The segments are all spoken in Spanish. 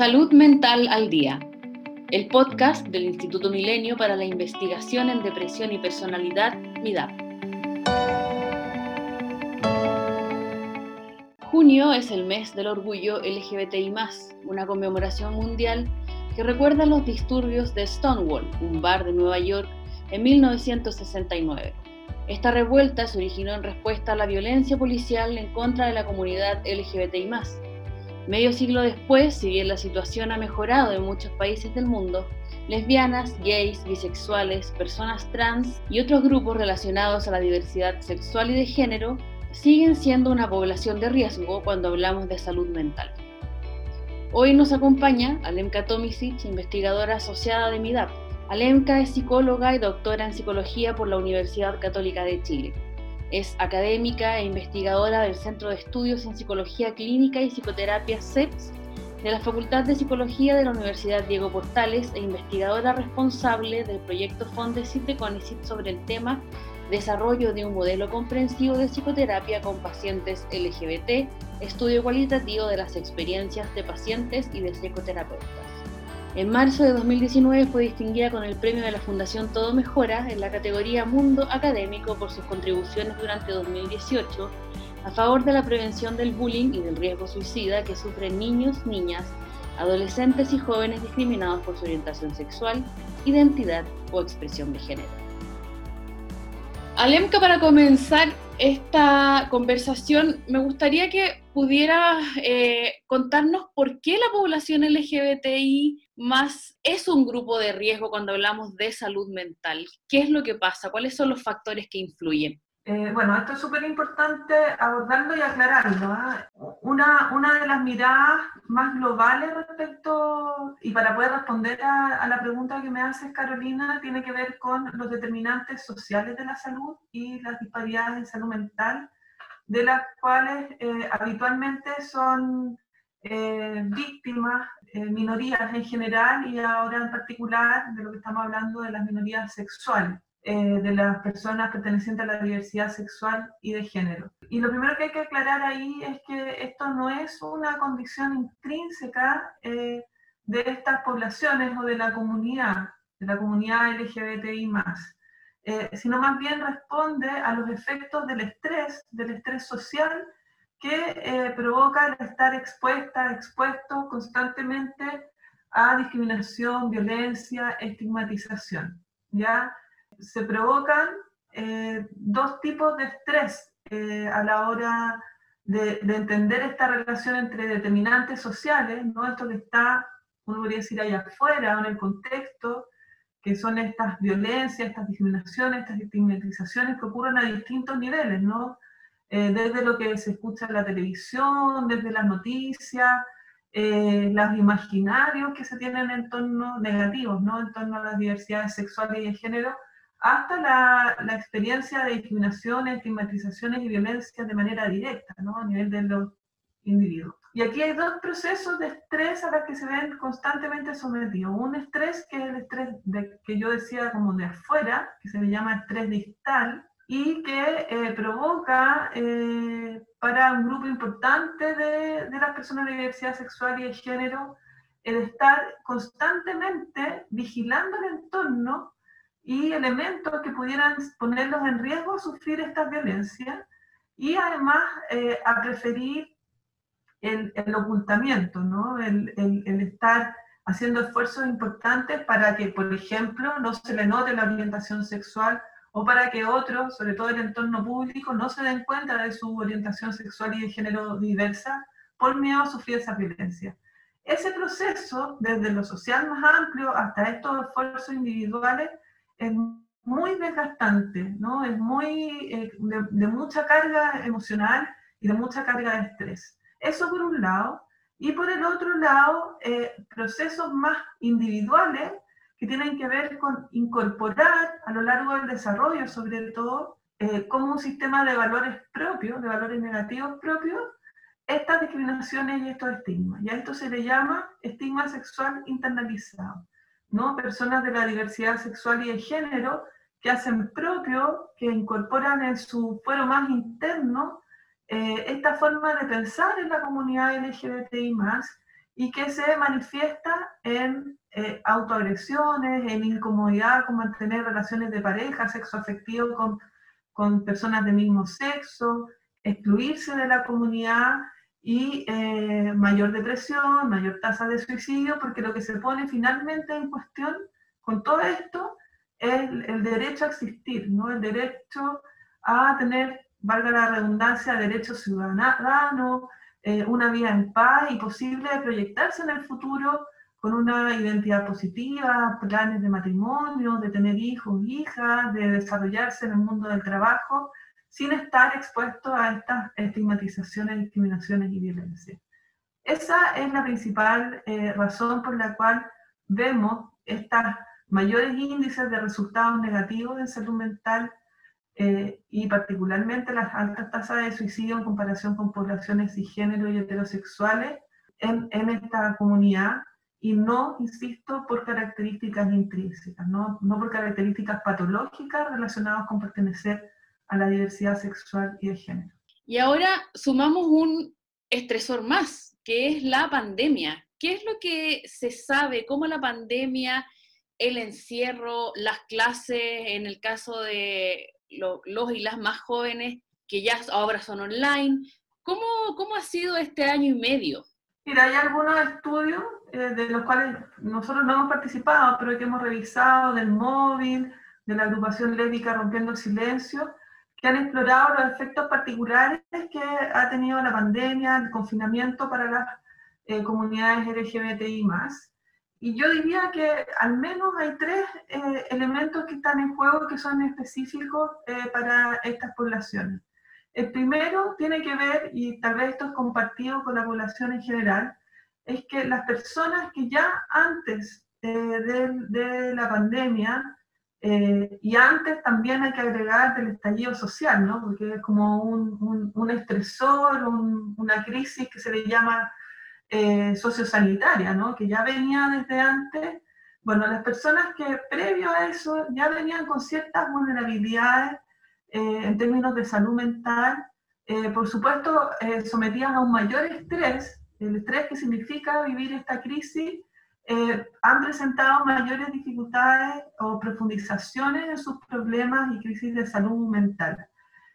Salud Mental al Día, el podcast del Instituto Milenio para la Investigación en Depresión y Personalidad, MIDAP. Junio es el mes del orgullo LGBTI, una conmemoración mundial que recuerda los disturbios de Stonewall, un bar de Nueva York, en 1969. Esta revuelta se originó en respuesta a la violencia policial en contra de la comunidad LGBTI Medio siglo después, si bien la situación ha mejorado en muchos países del mundo, lesbianas, gays, bisexuales, personas trans y otros grupos relacionados a la diversidad sexual y de género siguen siendo una población de riesgo cuando hablamos de salud mental. Hoy nos acompaña Alemka Tomisic, investigadora asociada de MIDAP. Alemka es psicóloga y doctora en psicología por la Universidad Católica de Chile. Es académica e investigadora del Centro de Estudios en Psicología Clínica y Psicoterapia CEPS de la Facultad de Psicología de la Universidad Diego Portales e investigadora responsable del proyecto Fondesit de CONICIT sobre el tema Desarrollo de un modelo comprensivo de psicoterapia con pacientes LGBT, estudio cualitativo de las experiencias de pacientes y de psicoterapeutas. En marzo de 2019 fue distinguida con el premio de la Fundación Todo Mejora en la categoría Mundo Académico por sus contribuciones durante 2018 a favor de la prevención del bullying y del riesgo suicida que sufren niños, niñas, adolescentes y jóvenes discriminados por su orientación sexual, identidad o expresión de género. Alemka, para comenzar esta conversación, me gustaría que pudieras eh, contarnos por qué la población LGBTI más es un grupo de riesgo cuando hablamos de salud mental. ¿Qué es lo que pasa? ¿Cuáles son los factores que influyen? Eh, bueno, esto es súper importante abordarlo y aclararlo. ¿ah? Una, una de las miradas más globales respecto, y para poder responder a, la pregunta que me haces, Carolina, tiene que ver con los determinantes sociales de la salud y las disparidades en salud mental, de las cuales eh, habitualmente son eh, víctimas, minorías en general y ahora en particular de lo que estamos hablando de las minorías sexuales. Eh, de las personas pertenecientes a la diversidad sexual y de género. Y lo primero que hay que aclarar ahí es que esto no es una condición intrínseca eh, de estas poblaciones o de la comunidad, de la comunidad LGBTI eh, sino más bien responde a los efectos del estrés, del estrés social que provoca el estar expuesta, expuesto constantemente a discriminación, violencia, estigmatización. ¿ya? Se provocan eh, dos tipos de estrés eh, a la hora de, entender esta relación entre determinantes sociales, ¿no? esto que está, uno podría decir, allá afuera, en el contexto, que son estas violencias, estas discriminaciones, estas estigmatizaciones que ocurren a distintos niveles, ¿no? Eh, desde lo que se escucha en la televisión, desde las noticias, los imaginarios que se tienen en torno negativos, ¿no? En torno a las diversidades sexuales y de género, hasta la, la, experiencia de discriminaciones, estigmatizaciones y violencia de manera directa, ¿no? a nivel de los individuos. Y aquí hay dos procesos de estrés a los que se ven constantemente sometidos. Un estrés que es el estrés de, que yo decía como de afuera, que se le llama estrés distal, y que eh, provoca eh, para un grupo importante de, de las personas de diversidad sexual y de género el estar constantemente vigilando el entorno y elementos que pudieran ponerlos en riesgo a sufrir esta violencia y además eh, a preferir el, el ocultamiento, ¿no? El, el, el, estar haciendo esfuerzos importantes para que, por ejemplo, no se le note la orientación sexual o para que otros, sobre todo el entorno público, no se den cuenta de su orientación sexual y de género diversa por miedo a sufrir esa violencia. Ese proceso, desde lo social más amplio hasta estos esfuerzos individuales, es muy desgastante, ¿no? Es muy, eh, de, mucha carga emocional y de mucha carga de estrés. Eso por un lado. Y por el otro lado, eh, procesos más individuales que tienen que ver con incorporar a lo largo del desarrollo, sobre todo, eh, como un sistema de valores propios, de valores negativos propios, estas discriminaciones y estos estigmas. Y a esto se le llama estigma sexual internalizado. ¿No? Personas de la diversidad sexual y de género que hacen propio, que incorporan en su fuero más interno eh, esta forma de pensar en la comunidad LGBTI y que se manifiesta en eh, autoagresiones, en incomodidad con mantener relaciones de pareja, sexo afectivo con, con personas del mismo sexo, excluirse de la comunidad y eh, mayor depresión, mayor tasa de suicidio, porque lo que se pone finalmente en cuestión con todo esto es el, derecho a existir, ¿no? el derecho a tener, valga la redundancia, derecho ciudadano, eh, una vida en paz y posible de proyectarse en el futuro con una identidad positiva, planes de matrimonio, de tener hijos, hijas, de desarrollarse en el mundo del trabajo, sin estar expuesto a estas estigmatizaciones, discriminaciones y violencia. Esa es la principal eh, razón por la cual vemos estos mayores índices de resultados negativos en salud mental eh, y particularmente las altas tasas de suicidio en comparación con poblaciones cisgénero y heterosexuales en, en esta comunidad y no, insisto, por características intrínsecas, no, no por características patológicas relacionadas con pertenecer a la diversidad sexual y de género. Y ahora sumamos un estresor más, que es la pandemia. ¿Qué es lo que se sabe? ¿Cómo la pandemia, el encierro, las clases, en el caso de los y las más jóvenes, que ya ahora son online, ¿cómo, cómo ha sido este año y medio? Mira, hay algunos estudios eh, de los cuales nosotros no hemos participado, pero que hemos revisado del móvil, de la agrupación lévica Rompiendo el Silencio, que han explorado los efectos particulares que ha tenido la pandemia, el confinamiento para las eh, comunidades LGBTI Y yo diría que al menos hay tres eh, elementos que están en juego que son específicos para estas poblaciones. El primero tiene que ver, y tal vez esto es compartido con la población en general, es que las personas que ya antes eh, de, la pandemia, eh, y antes también hay que agregar del estallido social, ¿no? porque es como un, un, estresor, una crisis que se le llama eh, sociosanitaria, ¿no? que ya venía desde antes. Bueno, las personas que previo a eso ya venían con ciertas vulnerabilidades en términos de salud mental, por supuesto, sometidas a un mayor estrés, el estrés que significa vivir esta crisis, eh, han presentado mayores dificultades o profundizaciones en sus problemas y crisis de salud mental.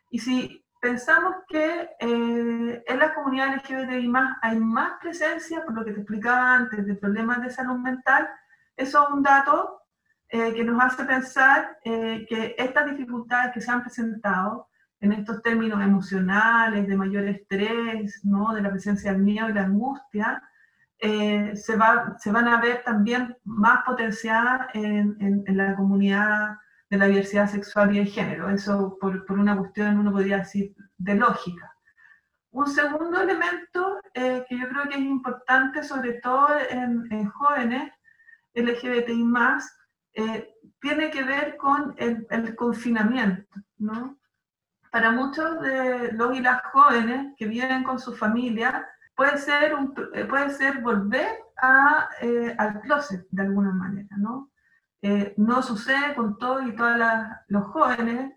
Y si pensamos que eh, en la comunidad LGBTI hay más presencia, por lo que te explicaba antes, de problemas de salud mental, eso es un dato eh, que nos hace pensar que estas dificultades que se han presentado en estos términos emocionales, de mayor estrés, ¿no? de la presencia del miedo y la angustia, eh, se, va, se van a ver también más potenciadas en, en, la comunidad de la diversidad sexual y de género. Eso por, por una cuestión, uno podría decir, de lógica. Un segundo elemento eh, que yo creo que es importante, sobre todo en, en jóvenes LGBTI+, eh, tiene que ver con el, el confinamiento, ¿no? para muchos de los y las jóvenes que viven con su familia, puede ser, un, eh, puede ser volver a, eh, al closet de alguna manera, ¿no? Eh, no sucede con todos y todas los jóvenes,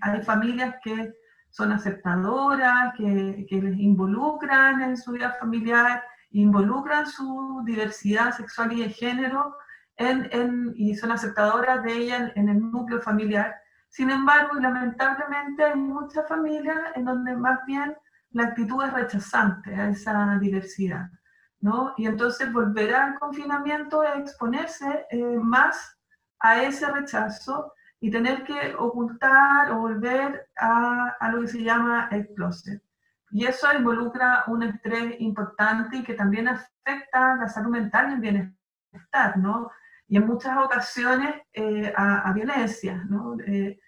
hay familias que son aceptadoras, que, que, les involucran en su vida familiar, involucran su diversidad sexual y de género en, en, y son aceptadoras de ella en, en el núcleo familiar sin embargo, lamentablemente hay muchas familias en donde más bien la actitud es rechazante a esa diversidad, ¿no? Y entonces volver al confinamiento es exponerse eh, más a ese rechazo y tener que ocultar o volver a, a, lo que se llama el closet. Y eso involucra un estrés importante y que también afecta la salud mental y el bienestar, ¿no? Y en muchas ocasiones eh, a, a, violencia, ¿no? Eh,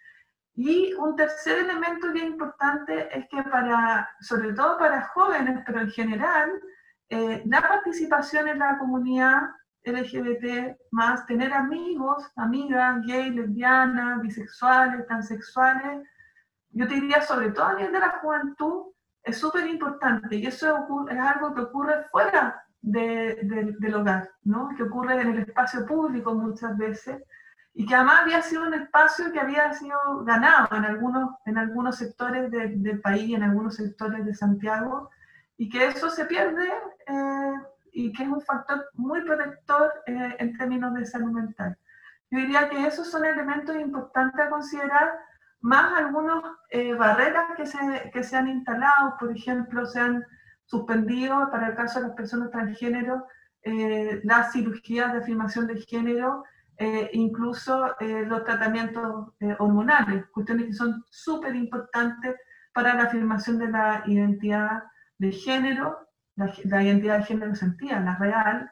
y un tercer elemento es importante es que para, sobre todo para jóvenes, pero en general, eh, la participación en la comunidad LGBT, más tener amigos, amigas, gay, lesbianas, bisexuales, transexuales, yo te diría sobre todo a nivel de la juventud, es súper importante y eso es algo que ocurre fuera de, del hogar, ¿no? que ocurre en el espacio público muchas veces y que además había sido un espacio que había sido ganado en algunos, en algunos sectores del país, en algunos sectores de Santiago, y que eso se pierde eh, y que es un factor muy protector eh, en términos de salud mental. Yo diría que esos son elementos importantes a considerar, más algunas eh, barreras que se, que se han instalado, por ejemplo, se han suspendido para el caso de las personas transgénero eh, las cirugías de afirmación de género, eh, incluso eh, los tratamientos hormonales, cuestiones que son súper importantes para la afirmación de la identidad de género, la, identidad de género sentida, la real,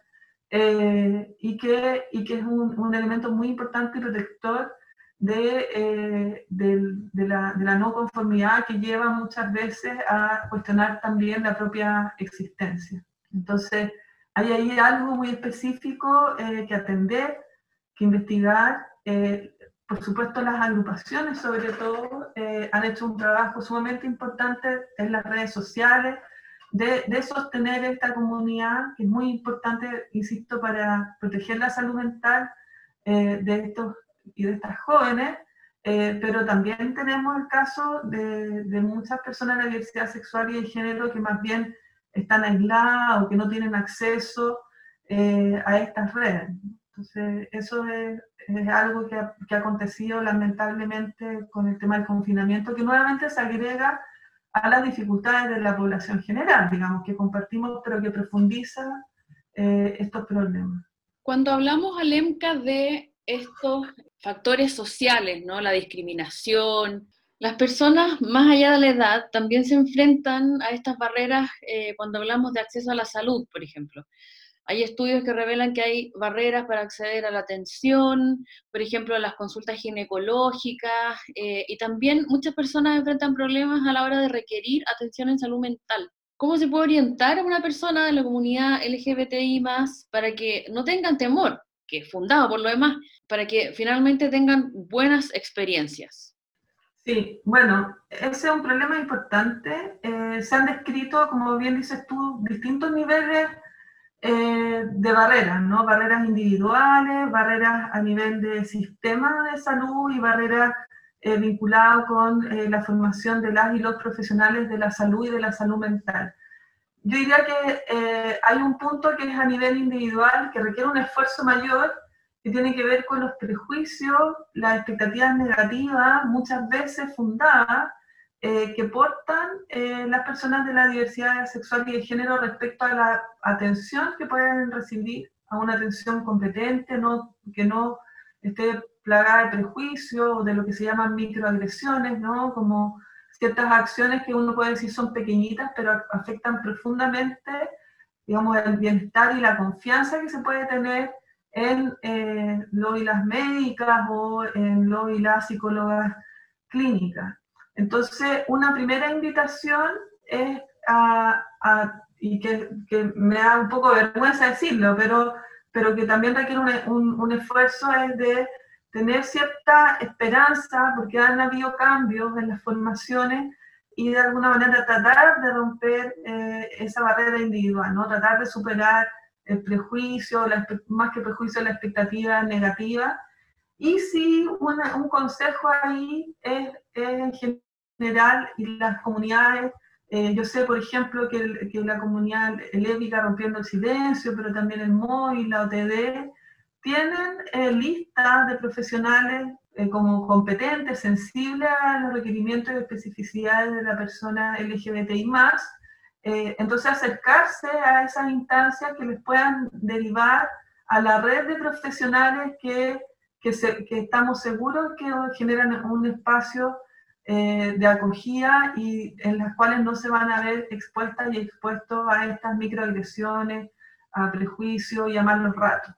y, que, y que es un, un, elemento muy importante y protector de, de, la, de, la, no conformidad que lleva muchas veces a cuestionar también la propia existencia. Entonces, hay ahí algo muy específico eh, que atender, que investigar. Eh, por supuesto, las agrupaciones, sobre todo, eh, han hecho un trabajo sumamente importante en las redes sociales, de, sostener esta comunidad, que es muy importante, insisto, para proteger la salud mental de estos y de estas jóvenes, pero también tenemos el caso de, de, muchas personas de diversidad sexual y de género que más bien están aisladas o que no tienen acceso eh, a estas redes. Entonces, eso es, algo que ha, acontecido lamentablemente con el tema del confinamiento, que nuevamente se agrega a las dificultades de la población general, digamos, que compartimos, pero que profundiza eh, estos problemas. Cuando hablamos, Alemca, de estos factores sociales, ¿no? La discriminación, las personas, más allá de la edad, también se enfrentan a estas barreras eh, cuando hablamos de acceso a la salud, por ejemplo. Hay estudios que revelan que hay barreras para acceder a la atención, por ejemplo, a las consultas ginecológicas, eh, y también muchas personas enfrentan problemas a la hora de requerir atención en salud mental. ¿Cómo se puede orientar a una persona de la comunidad LGBTI para que no tengan temor, que es fundado por lo demás, para que finalmente tengan buenas experiencias? Sí, bueno, ese es un problema importante. Eh, se han descrito, como bien dices tú, distintos niveles eh, de barreras, ¿no? Barreras individuales, barreras a nivel de sistema de salud y barreras eh, vinculadas con la formación de las y los profesionales de la salud y de la salud mental. Yo diría que hay un punto que es a nivel individual, que requiere un esfuerzo mayor que tiene que ver con los prejuicios, las expectativas negativas, muchas veces fundadas, eh, que portan eh, las personas de la diversidad sexual y de género respecto a la atención que pueden recibir, a una atención competente, que no esté plagada de prejuicios o de lo que se llaman microagresiones, como ciertas acciones que uno puede decir son pequeñitas, pero afectan profundamente digamos, el bienestar y la confianza que se puede tener en eh, lo las médicas o en lo y las psicólogas clínicas. Entonces, una primera invitación es a, y que, que, me da un poco vergüenza decirlo, pero, pero que también requiere un, un, esfuerzo, es de tener cierta esperanza, porque han habido cambios en las formaciones y de alguna manera tratar de romper eh, esa barrera individual, ¿no? tratar de superar el prejuicio, más que prejuicio, la expectativa negativa. Y sí, un consejo ahí es, en general, y las comunidades, eh, yo sé, por ejemplo, que, que la comunidad lévica rompiendo el silencio, pero también el MOI, la OTD, tienen eh, listas de profesionales eh, como competentes, sensibles a los requerimientos y especificidades de la persona LGBTI+, eh, entonces, acercarse a esas instancias que les puedan derivar a la red de profesionales que, que, estamos seguros que generan un espacio eh, de acogida y en las cuales no se van a ver expuestas y expuestos a estas microagresiones, a prejuicios y a malos ratos.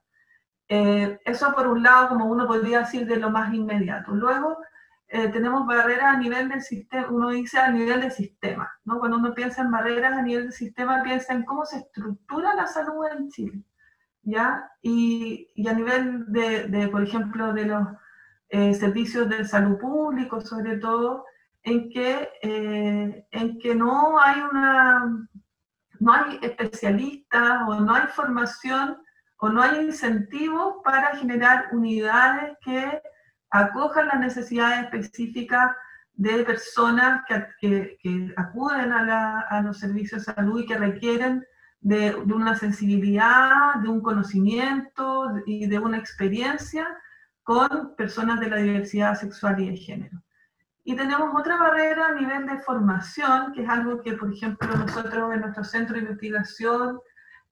Eh, eso por un lado, como uno podría decir, de lo más inmediato. Luego, eh, tenemos barreras a nivel del sistema, uno dice a nivel del sistema, ¿no? Cuando uno piensa en barreras a nivel del sistema, piensa en cómo se estructura la salud en Chile, ¿ya? Y, a nivel de, por ejemplo, de los eh, servicios de salud público, sobre todo, en que, eh, en que no hay una, no hay especialistas o no hay formación o no hay incentivos para generar unidades que acojan las necesidades específicas de personas que, que, acuden a, la, a, los servicios de salud y que requieren de, una sensibilidad, de un conocimiento y de una experiencia con personas de la diversidad sexual y de género. Y tenemos otra barrera a nivel de formación, que es algo que, por ejemplo, nosotros en nuestro centro de investigación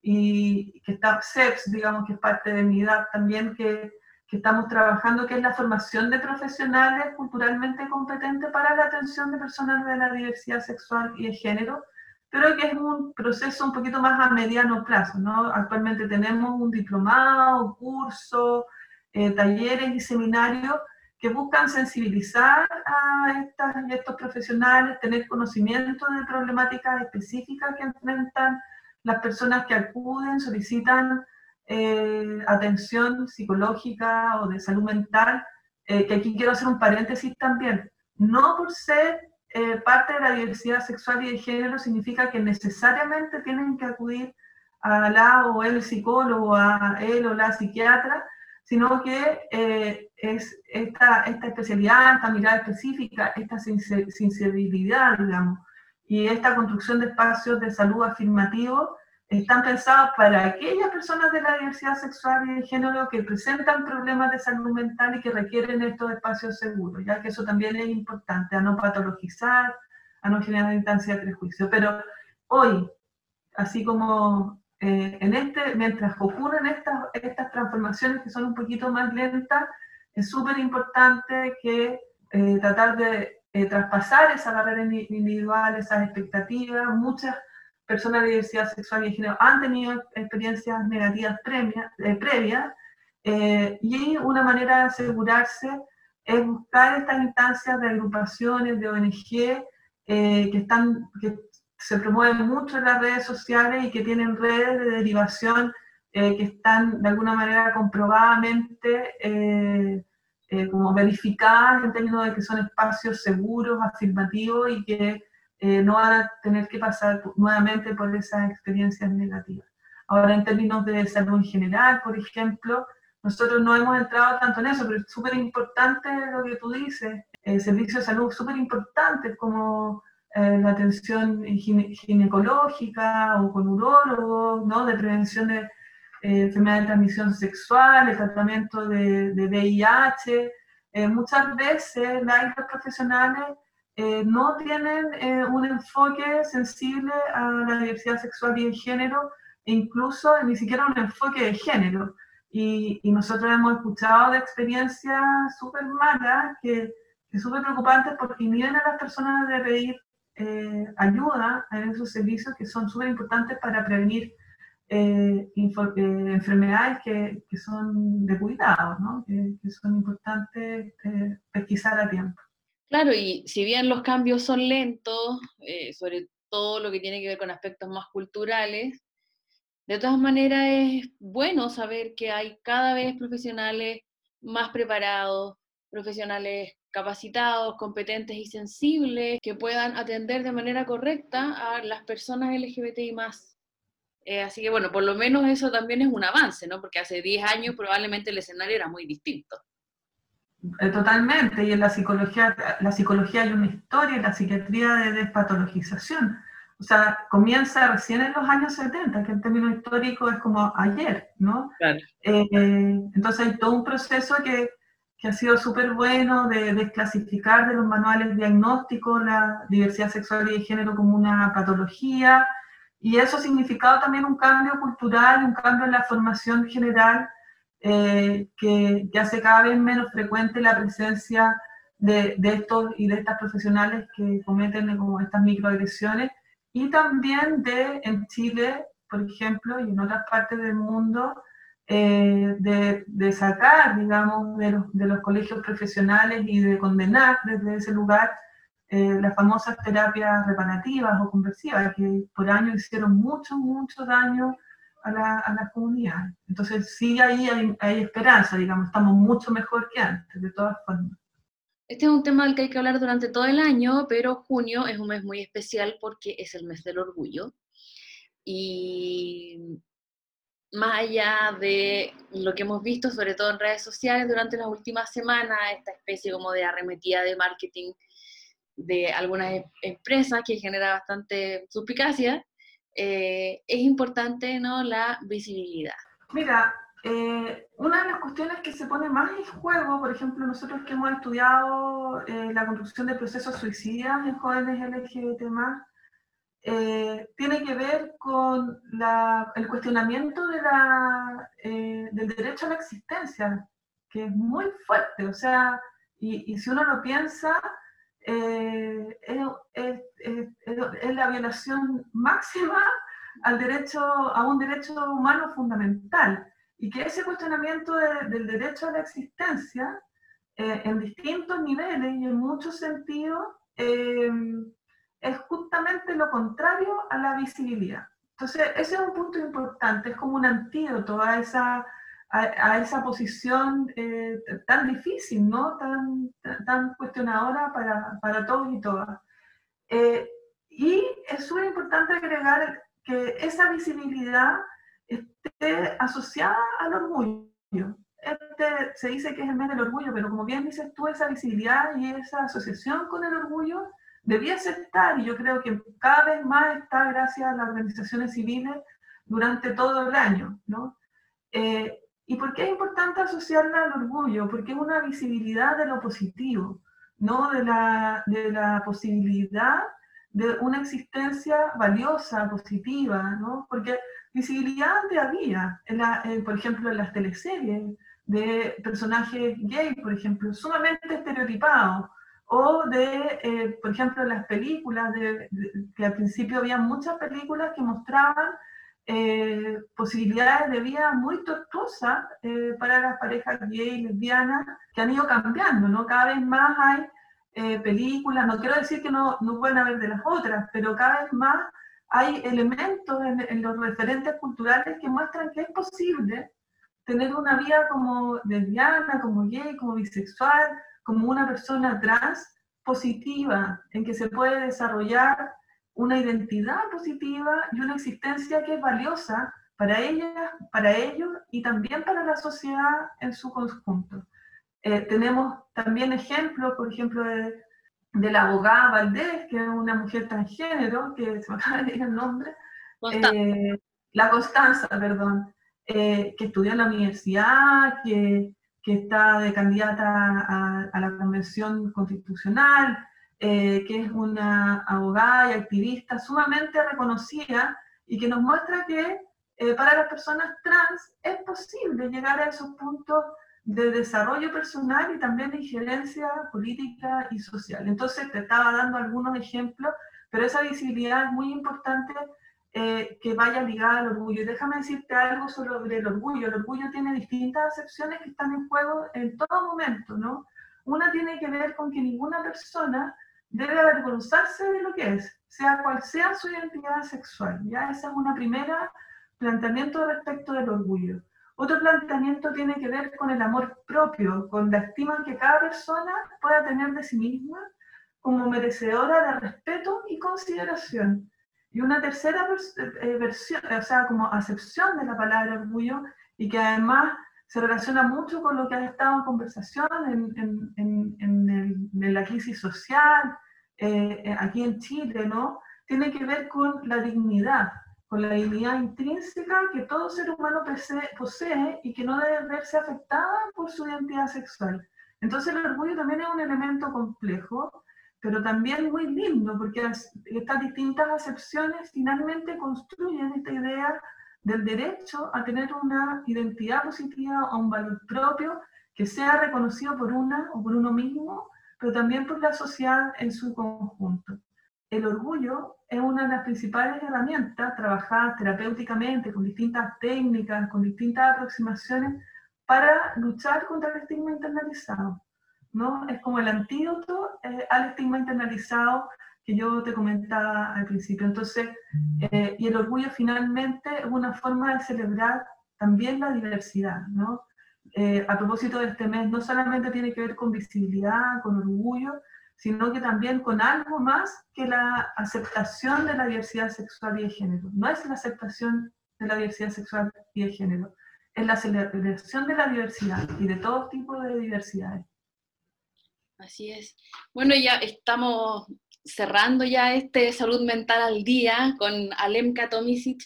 y que está CEPS, digamos que es parte de mi edad también, que, que estamos trabajando, que es la formación de profesionales culturalmente competentes para la atención de personas de la diversidad sexual y de género, pero que es un proceso un poquito más a mediano plazo. ¿no? Actualmente tenemos un diplomado, curso, eh, talleres y seminarios que buscan sensibilizar a estas estos profesionales, tener conocimiento de problemáticas específicas que enfrentan las personas que acuden, solicitan eh, atención psicológica o de salud mental, eh, que aquí quiero hacer un paréntesis también. No por ser eh, parte de la diversidad sexual y de género significa que necesariamente tienen que acudir a la o el psicólogo, a él o la psiquiatra, sino que eh, es esta, esta especialidad, esta mirada específica, esta sensibilidad, digamos, y esta construcción de espacios de salud afirmativos están pensados para aquellas personas de la diversidad sexual y de género que presentan problemas de salud mental y que requieren estos espacios seguros, ya que eso también es importante, a no patologizar, a no generar instancia de prejuicio. Pero hoy, así como eh, en este, mientras ocurren estas, estas transformaciones que son un poquito más lentas, es súper importante que eh, tratar de eh, traspasar esa barrera individual, esas expectativas. Muchas personas de diversidad sexual y género han tenido experiencias negativas previas y una manera de asegurarse es buscar estas instancias de agrupaciones, de ONG, que, están, que se promueven mucho en las redes sociales y que tienen redes de derivación eh, que están de alguna manera comprobadamente eh, eh, como verificadas en términos de que son espacios seguros, afirmativos y que no van a tener que pasar nuevamente por esas experiencias negativas. Ahora, en términos de salud en general, por ejemplo, nosotros no hemos entrado tanto en eso, pero es súper importante lo que tú dices. El servicio de salud súper importante como eh, la atención ginecológica o con urólogos, ¿no? de prevención de eh, enfermedades de transmisión sexual, el tratamiento de, de VIH. Eh, muchas veces las profesionales no tienen un enfoque sensible a la diversidad sexual y de género, e incluso ni siquiera un enfoque de género. Y, y nosotros hemos escuchado de experiencias súper malas que, que súper preocupantes porque inhiben a las personas de pedir eh, ayuda en esos servicios que son súper importantes para prevenir eh, eh, enfermedades que, que, son de cuidado, ¿no? que, son importantes pesquisar a tiempo. Claro, y si bien los cambios son lentos, sobre todo lo que tiene que ver con aspectos más culturales, de todas maneras es bueno saber que hay cada vez profesionales más preparados, profesionales capacitados, competentes y sensibles que puedan atender de manera correcta a las personas LGBTI más. Eh, así que bueno, por lo menos eso también es un avance, ¿no? Porque hace 10 años probablemente el escenario era muy distinto. Eh, totalmente, y en la psicología, la psicología hay una historia, en la psiquiatría de despatologización. O sea, comienza recién en los años 70, que el término histórico es como ayer, ¿no? Claro. Eh, entonces hay todo un proceso que, que ha sido súper bueno de desclasificar de los manuales diagnósticos la diversidad sexual y de género como una patología, y eso ha significado también un cambio cultural, un cambio en la formación general, eh, que, que, hace cada vez menos frecuente la presencia de, de, estos y de estas profesionales que cometen como estas microagresiones, y también de en Chile, por ejemplo, y en otras partes del mundo, eh, de, sacar, digamos, de los, de los, colegios profesionales y de condenar desde ese lugar eh, las famosas terapias reparativas o conversivas, que por años hicieron mucho, mucho daño a la, a la comunidad. Entonces, sí, ahí hay, hay esperanza, digamos, estamos mucho mejor que antes, de todas formas. Este es un tema del que hay que hablar durante todo el año, pero junio es un mes muy especial porque es el mes del orgullo. Y más allá de lo que hemos visto, sobre todo en redes sociales durante las últimas semanas, esta especie como de arremetida de marketing de algunas em, empresas que genera bastante suspicacia, eh, es importante ¿no? la visibilidad. Mira, eh, una de las cuestiones que se pone más en juego, por ejemplo, nosotros que hemos estudiado eh, la construcción de procesos suicidas en jóvenes LGBT+, eh, tiene que ver con el cuestionamiento de la, del derecho a la existencia, que es muy fuerte, o sea, y, y si uno lo piensa, es, es, la violación máxima al derecho, a un derecho humano fundamental y que ese cuestionamiento del derecho a la existencia eh, en distintos niveles y en muchos sentidos eh, es justamente lo contrario a la visibilidad. Entonces, ese es un punto importante, es como un antídoto a esa, a, esa posición eh, tan difícil, ¿no? tan, tan cuestionadora para, para todos y todas. y es súper importante agregar que esa visibilidad esté asociada al orgullo. Este, se dice que es el mes del orgullo, pero como bien dices tú, esa visibilidad y esa asociación con el orgullo debiese estar, y yo creo que cada vez más está gracias a las organizaciones civiles durante todo el año. ¿no? Eh, ¿Y por qué es importante asociarla al orgullo? Porque es una visibilidad de lo positivo, ¿no? de, la, de la posibilidad de una existencia valiosa, positiva, ¿no? porque visibilidad de había, en por ejemplo, en las teleseries de personajes gay, por ejemplo, sumamente estereotipados, o de, eh, por ejemplo, las películas, de, que al principio había muchas películas que mostraban eh, posibilidades de vida muy tortuosas eh, para las parejas gay y lesbianas que han ido cambiando, ¿no? Cada vez más hay películas, no quiero decir que no, no pueden haber de las otras, pero cada vez más hay elementos en, los referentes culturales que muestran que es posible tener una vida como lesbiana, como gay, como bisexual, como una persona trans positiva, en que se puede desarrollar una identidad positiva y una existencia que es valiosa para ellas, para ellos y también para la sociedad en su conjunto. Eh, tenemos también ejemplos, por ejemplo, de, de la abogada Valdés, que es una mujer transgénero, que se me acaba de decir el nombre, eh, la Constanza, perdón, eh, que estudió en la universidad, que, que está de candidata a, la Convención Constitucional, eh, que es una abogada y activista sumamente reconocida y que nos muestra que para las personas trans es posible llegar a esos puntos de desarrollo personal y también de injerencia política y social. Entonces te estaba dando algunos ejemplos, pero esa visibilidad es muy importante eh, que vaya ligada al orgullo. Déjame decirte algo sobre el orgullo. El orgullo tiene distintas acepciones que están en juego en todo momento, ¿no? Una tiene que ver con que ninguna persona debe avergonzarse de lo que es, sea cual sea su identidad sexual. ¿ya? Esa es una primera planteamiento respecto del orgullo. Otro planteamiento tiene que ver con el amor propio, con la estima que cada persona pueda tener de sí misma como merecedora de respeto y consideración. Y una tercera eh, versión, o sea, como acepción de la palabra orgullo, y que además se relaciona mucho con lo que ha estado en conversación en, en, en, la crisis social, eh, eh, aquí en Chile, ¿no? Tiene que ver con la dignidad, con la dignidad intrínseca que todo ser humano posee y que no debe verse afectada por su identidad sexual. Entonces el orgullo también es un elemento complejo, pero también muy lindo, porque estas distintas acepciones finalmente construyen esta idea del derecho a tener una identidad positiva o un valor propio que sea reconocido por una o por uno mismo, pero también por la sociedad en su conjunto el orgullo es una de las principales herramientas trabajadas terapéuticamente con distintas técnicas, con distintas aproximaciones para luchar contra el estigma internalizado. ¿No? Es como el antídoto eh, al estigma internalizado que yo te comentaba al principio. Entonces, eh, y el orgullo finalmente es una forma de celebrar también la diversidad. ¿no? Eh, a propósito de este mes, no solamente tiene que ver con visibilidad, con orgullo, sino que también con algo más que la aceptación de la diversidad sexual y de género. No es la aceptación de la diversidad sexual y de género, es la celebración de la diversidad y de todo tipo de diversidades. Así es. Bueno, ya estamos cerrando ya este salud mental al día con Alemka Tomisic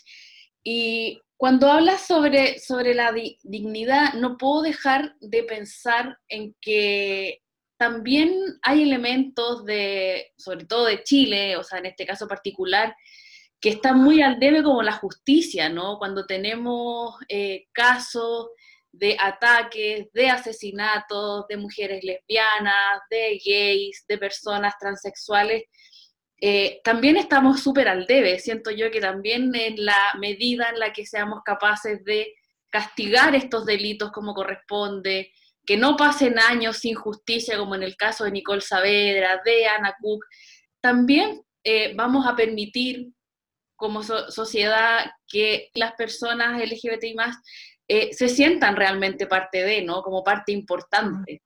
y cuando hablas sobre, sobre la dignidad, no puedo dejar de pensar en que también hay elementos de, sobre todo de Chile, o sea, en este caso particular, que están muy al debe como la justicia, ¿no? Cuando tenemos eh, casos de ataques, de asesinatos de mujeres lesbianas, de gays, de personas transexuales, eh, también estamos súper al debe. Siento yo que también en la medida en la que seamos capaces de castigar estos delitos como corresponde, que no pasen años sin justicia, como en el caso de Nicole Saavedra, de Ana Cook, también eh, vamos a permitir como sociedad que las personas LGBTI más eh, se sientan realmente parte de, ¿no? Como parte importante.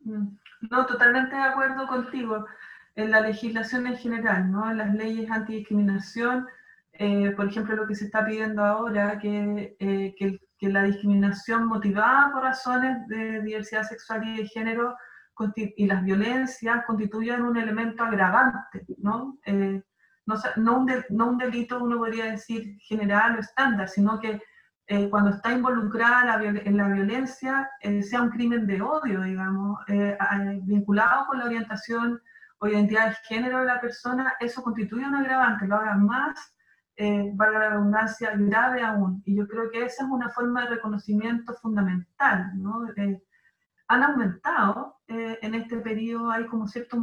Mm. No, totalmente de acuerdo contigo en la legislación en general, ¿no? en las leyes antidiscriminación, eh, por ejemplo, lo que se está pidiendo ahora, que, eh, que, la discriminación motivada por razones de diversidad sexual y de género y las violencias constituyan un elemento agravante, ¿no? Eh, no, un no, un delito, uno podría decir, general o estándar, sino que cuando está involucrada en la violencia sea un crimen de odio, digamos, vinculado con la orientación o identidad de género de la persona, eso constituye un agravante, lo haga más, eh, valga la redundancia, grave aún. Y yo creo que esa es una forma de reconocimiento fundamental. ¿no? Eh, han aumentado eh, en este periodo, hay como cierto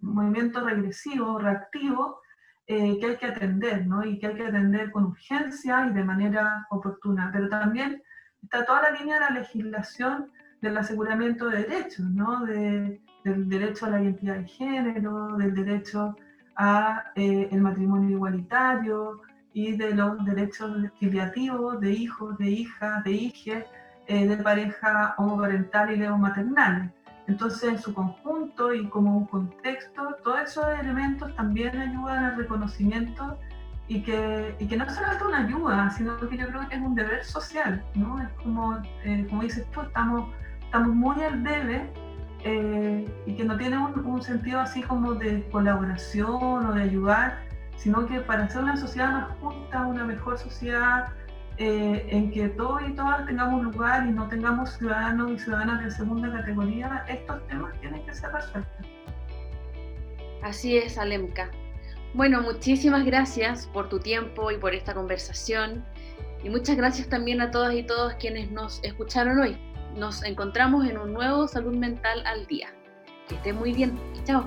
movimiento regresivo, reactivo, eh, que hay que atender, ¿no? Y que hay que atender con urgencia y de manera oportuna. Pero también está toda la línea de la legislación del aseguramiento de derechos, ¿no? De, del derecho a la identidad de género, del derecho a eh, el matrimonio igualitario y de los derechos filiativos de hijos, de hijas, de hijes, eh, de pareja homoparental y maternal. Entonces, en su conjunto y como un contexto, todos esos elementos también ayudan al reconocimiento y que, y que no solamente una ayuda, sino que yo creo que es un deber social, ¿no? Es como, eh, como dices tú, estamos, estamos muy al debe eh, y que no tiene un, sentido así como de colaboración o de ayudar, sino que para hacer una sociedad más justa, una mejor sociedad eh, en que todos y todas tengamos lugar y no tengamos ciudadanos y ciudadanas de segunda categoría, estos temas tienen que ser resueltos. Así es, Alemka. Bueno, muchísimas gracias por tu tiempo y por esta conversación. Y muchas gracias también a todas y todos quienes nos escucharon hoy nos encontramos en un nuevo Salud Mental al Día. Que esté muy bien. Chao.